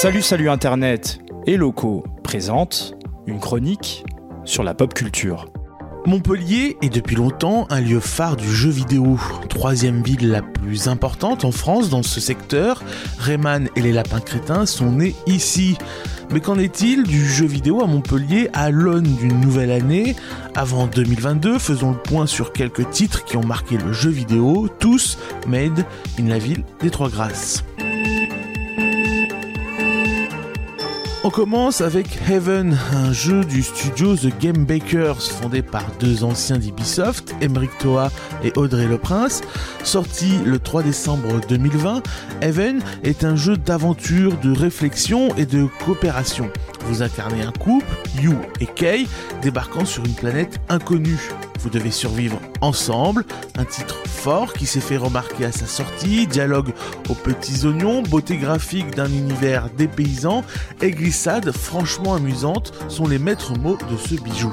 Salut salut Internet et locaux présente une chronique sur la pop culture. Montpellier est depuis longtemps un lieu phare du jeu vidéo. Troisième ville la plus importante en France dans ce secteur, Rayman et les lapins crétins sont nés ici. Mais qu'en est-il du jeu vidéo à Montpellier à l'aune d'une nouvelle année? Avant 2022, faisons le point sur quelques titres qui ont marqué le jeu vidéo, tous made in la ville des Trois Grâces. On commence avec Heaven, un jeu du studio The Game Bakers, fondé par deux anciens d'Ubisoft, Emeric Toa et Audrey Le Prince. Sorti le 3 décembre 2020, Heaven est un jeu d'aventure, de réflexion et de coopération. Vous incarnez un couple, You et Kay, débarquant sur une planète inconnue. Vous devez survivre ensemble, un titre fort qui s'est fait remarquer à sa sortie, dialogue aux petits oignons, beauté graphique d'un univers dépaysant et glissade franchement amusante sont les maîtres mots de ce bijou.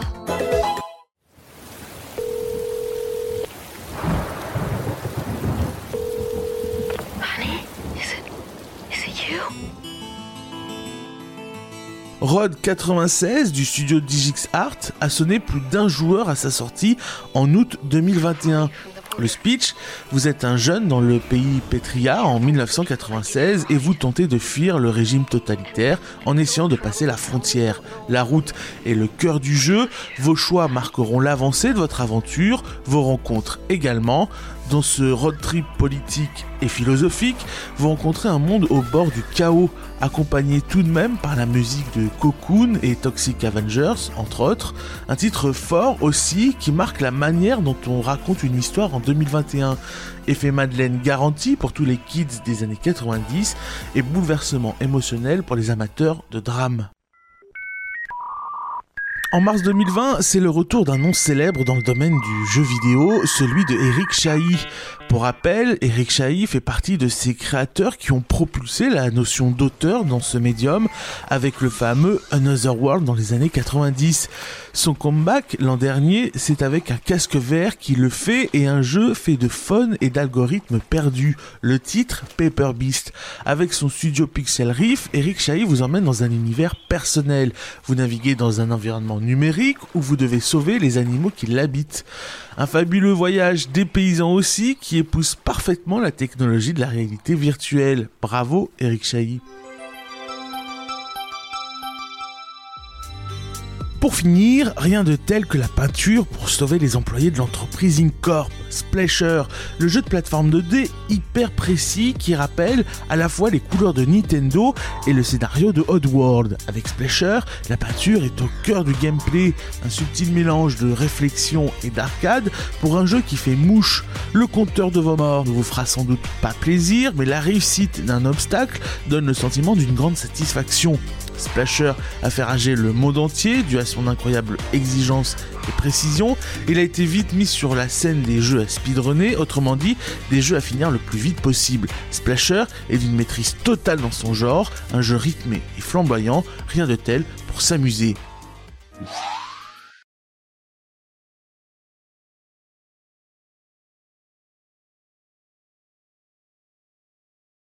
Rod 96 du studio Digix Art a sonné plus d'un joueur à sa sortie en août 2021. Le speech, vous êtes un jeune dans le pays Petria en 1996 et vous tentez de fuir le régime totalitaire en essayant de passer la frontière. La route est le cœur du jeu, vos choix marqueront l'avancée de votre aventure, vos rencontres également. Dans ce road trip politique et philosophique, vous rencontrez un monde au bord du chaos, accompagné tout de même par la musique de Cocoon et Toxic Avengers, entre autres. Un titre fort aussi qui marque la manière dont on raconte une histoire en 2021. Effet Madeleine garanti pour tous les kids des années 90 et bouleversement émotionnel pour les amateurs de drame. En mars 2020, c'est le retour d'un nom célèbre dans le domaine du jeu vidéo, celui de Eric Chahi. Pour rappel, Eric Chahi fait partie de ces créateurs qui ont propulsé la notion d'auteur dans ce médium avec le fameux Another World dans les années 90. Son comeback l'an dernier, c'est avec un casque vert qui le fait et un jeu fait de fun et d'algorithmes perdus. Le titre Paper Beast. Avec son studio Pixel Riff, Eric Chahi vous emmène dans un univers personnel. Vous naviguez dans un environnement numérique où vous devez sauver les animaux qui l'habitent. Un fabuleux voyage dépaysant aussi qui épouse parfaitement la technologie de la réalité virtuelle. Bravo Eric Chahi. Pour finir, rien de tel que la peinture pour sauver les employés de l'entreprise Incorp, Splasher, le jeu de plateforme 2D hyper précis qui rappelle à la fois les couleurs de Nintendo et le scénario de Oddworld. Avec Splasher, la peinture est au cœur du gameplay, un subtil mélange de réflexion et d'arcade pour un jeu qui fait mouche. Le compteur de vos morts ne vous fera sans doute pas plaisir, mais la réussite d'un obstacle donne le sentiment d'une grande satisfaction. Splasher a fait rager le monde entier à son incroyable exigence et précision. Il a été vite mis sur la scène des jeux à speedrunner, autrement dit des jeux à finir le plus vite possible. Splasher est d'une maîtrise totale dans son genre, un jeu rythmé et flamboyant, rien de tel pour s'amuser.